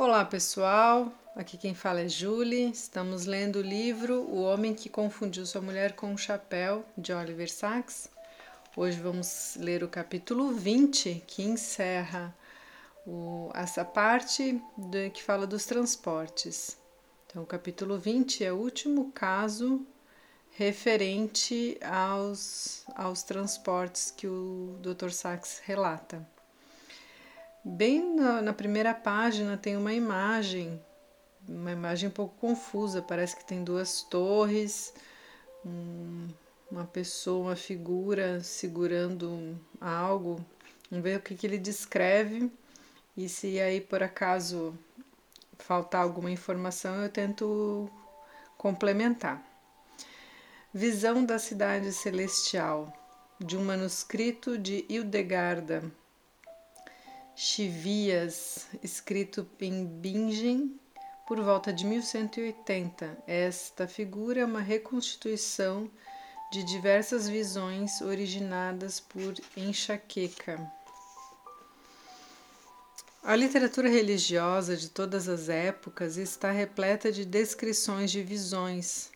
Olá pessoal, aqui quem fala é Julie. Estamos lendo o livro O Homem que Confundiu Sua Mulher com um Chapéu, de Oliver Sacks. Hoje vamos ler o capítulo 20, que encerra o, essa parte de, que fala dos transportes. Então, o capítulo 20 é o último caso referente aos, aos transportes que o Dr. Sachs relata. Bem na, na, primeira página tem uma imagem, uma imagem um pouco confusa, parece que tem duas torres, um, uma pessoa, uma figura segurando algo. Vamos ver o que, que ele descreve e se aí por acaso faltar alguma informação eu tento complementar. Visão da cidade celestial, de um manuscrito de Hildegarda Chivias, escrito em Bingen por volta de 1180. Esta figura é uma reconstituição de diversas visões originadas por enxaqueca. A literatura religiosa de todas as épocas está repleta de descrições de visões,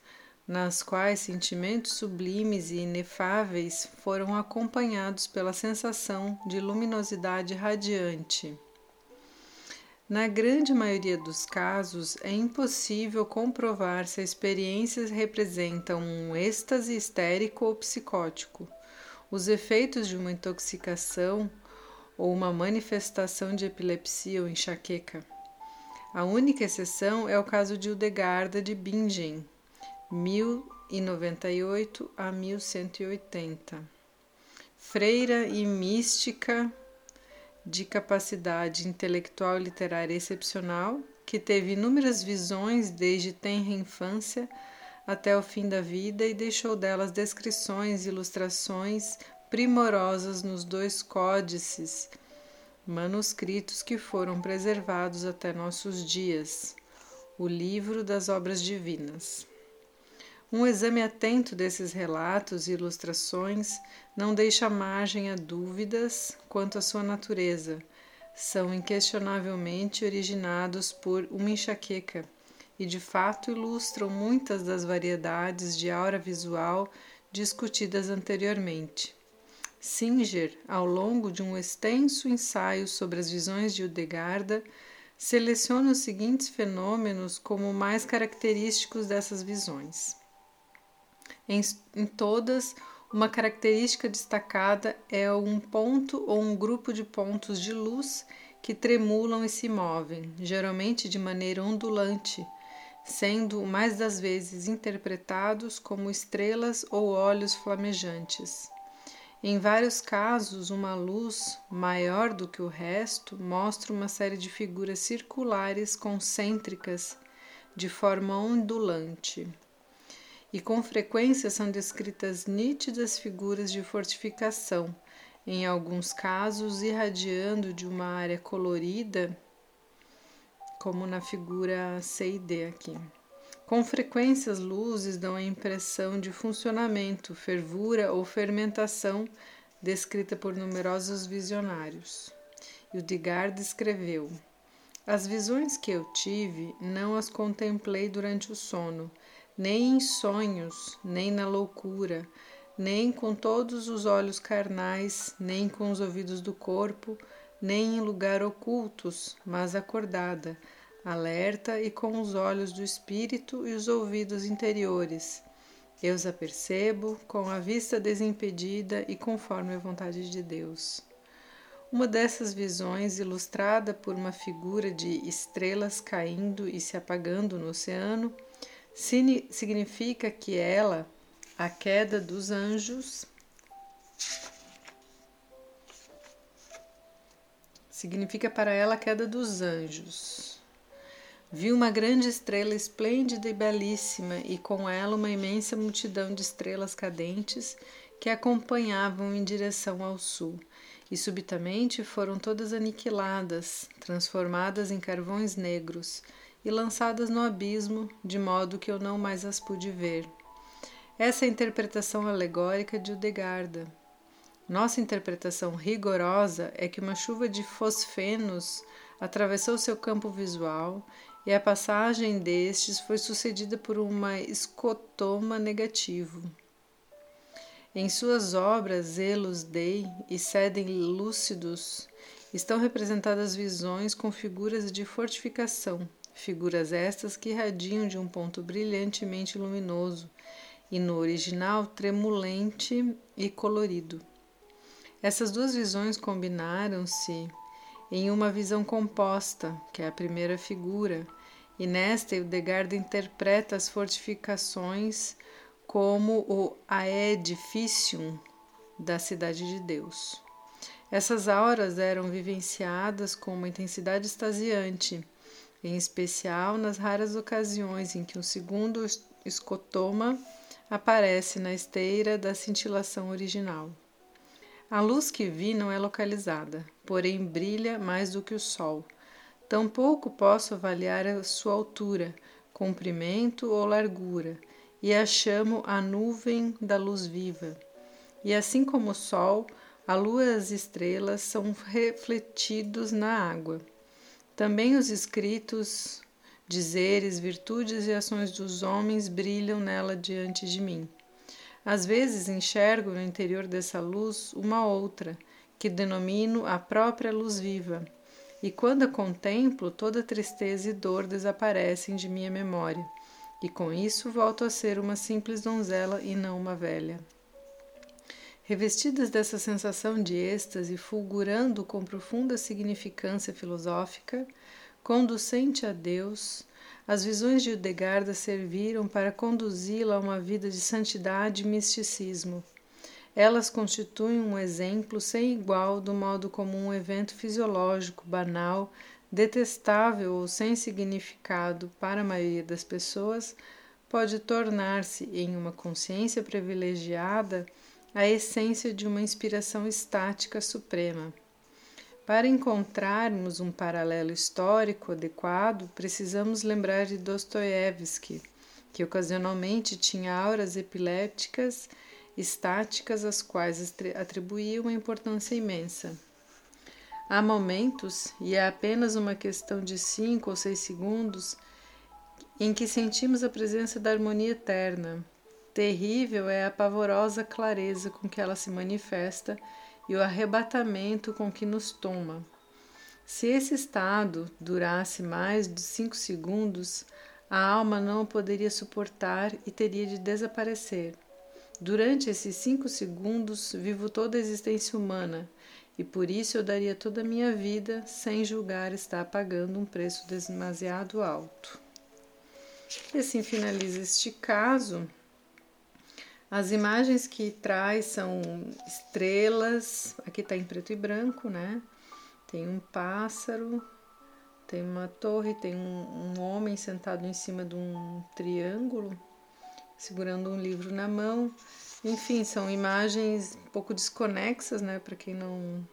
nas quais sentimentos sublimes e inefáveis foram acompanhados pela sensação de luminosidade radiante. Na grande maioria dos casos, é impossível comprovar se a experiência representa um êxtase histérico ou psicótico, os efeitos de uma intoxicação ou uma manifestação de epilepsia ou enxaqueca. A única exceção é o caso de Hildegarda de Bingen, 1098 a 1180. Freira e mística de capacidade intelectual e literária excepcional, que teve inúmeras visões desde tenra infância até o fim da vida e deixou delas descrições e ilustrações primorosas nos dois códices manuscritos que foram preservados até nossos dias, o Livro das Obras Divinas. Um exame atento desses relatos e ilustrações não deixa margem a dúvidas quanto à sua natureza. São inquestionavelmente originados por uma enxaqueca e de fato ilustram muitas das variedades de aura visual discutidas anteriormente. Singer, ao longo de um extenso ensaio sobre as visões de Hildegarda, seleciona os seguintes fenômenos como mais característicos dessas visões. Em, em todas, uma característica destacada é um ponto ou um grupo de pontos de luz que tremulam e se movem, geralmente de maneira ondulante, sendo mais das vezes interpretados como estrelas ou olhos flamejantes. Em vários casos, uma luz maior do que o resto mostra uma série de figuras circulares concêntricas de forma ondulante e com frequência são descritas nítidas figuras de fortificação, em alguns casos irradiando de uma área colorida, como na figura C e D aqui. Com frequência, as luzes dão a impressão de funcionamento, fervura ou fermentação, descrita por numerosos visionários. Hildegard escreveu: As visões que eu tive não as contemplei durante o sono, nem em sonhos, nem na loucura, nem com todos os olhos carnais, nem com os ouvidos do corpo, nem em lugar ocultos, mas acordada, alerta e com os olhos do espírito e os ouvidos interiores. Eu os apercebo com a vista desimpedida e conforme a vontade de Deus. Uma dessas visões, ilustrada por uma figura de estrelas caindo e se apagando no oceano, significa que ela, a queda dos anjos, significa para ela a queda dos anjos. Viu uma grande estrela esplêndida e belíssima, e com ela uma imensa multidão de estrelas cadentes que acompanhavam em direção ao sul, e subitamente foram todas aniquiladas, transformadas em carvões negros, e lançadas no abismo, de modo que eu não mais as pude ver. Essa é a interpretação alegórica de Udegarda. Nossa interpretação rigorosa é que uma chuva de fosfenos atravessou seu campo visual e a passagem destes foi sucedida por uma escotoma negativo. Em suas obras, Zelos Dei e Sedem Lúcidos estão representadas visões com figuras de fortificação, figuras estas que irradiam de um ponto brilhantemente luminoso e no original tremulente e colorido. Essas duas visões combinaram-se em uma visão composta, que é a primeira figura, e nesta Eudegard interpreta as fortificações como o aedificium da cidade de Deus. Essas auras eram vivenciadas com uma intensidade extasiante, em especial nas raras ocasiões em que um segundo escotoma aparece na esteira da cintilação original. A luz que vi não é localizada, porém brilha mais do que o sol. Tampouco posso avaliar a sua altura, comprimento ou largura, e a chamo a nuvem da luz viva. E assim como o sol, a lua e as estrelas são refletidos na água. Também os escritos, dizeres, virtudes e ações dos homens brilham nela diante de mim. Às vezes enxergo no interior dessa luz uma outra, que denomino a própria luz viva, e quando a contemplo, toda tristeza e dor desaparecem de minha memória, e com isso volto a ser uma simples donzela e não uma velha. Revestidas dessa sensação de êxtase, fulgurando com profunda significância filosófica, conducente a Deus, as visões de Hildegarda serviram para conduzi-la a uma vida de santidade e misticismo. Elas constituem um exemplo sem igual do modo como um evento fisiológico banal, detestável ou sem significado para a maioria das pessoas pode tornar-se, em uma consciência privilegiada, a essência de uma inspiração estática suprema. Para encontrarmos um paralelo histórico adequado, precisamos lembrar de Dostoiévski, que ocasionalmente tinha auras epilépticas estáticas às quais atribuía uma importância imensa. Há momentos, e é apenas uma questão de cinco ou seis segundos, em que sentimos a presença da harmonia eterna. Terrível é a pavorosa clareza com que ela se manifesta e o arrebatamento com que nos toma. Se esse estado durasse mais de cinco segundos, a alma não o poderia suportar e teria de desaparecer. Durante esses cinco segundos vivo toda a existência humana e por isso eu daria toda a minha vida sem julgar estar pagando um preço demasiado alto. E assim finaliza este caso. As imagens que traz são estrelas, aqui está em preto e branco, né? Tem um pássaro, tem uma torre, tem um, um, homem sentado em cima de um triângulo, segurando um livro na mão. Enfim, são imagens um pouco desconexas, né? Para quem não.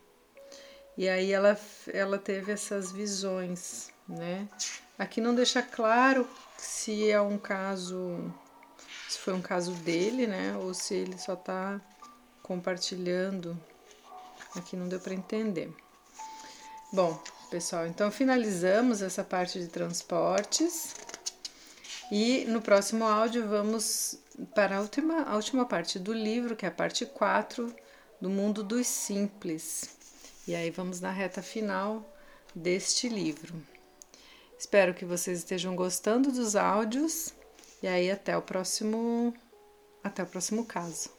E aí ela, ela teve essas visões, né? Aqui não deixa claro se é um caso se foi um caso dele, né? Ou se ele só está compartilhando. Aqui não deu para entender. Bom, pessoal, então finalizamos essa parte de transportes. E no próximo áudio vamos para a última, a última parte do livro, que é a parte 4 do mundo dos simples. E aí vamos na reta final deste livro. Espero que vocês estejam gostando dos áudios e aí até o próximo até o próximo caso.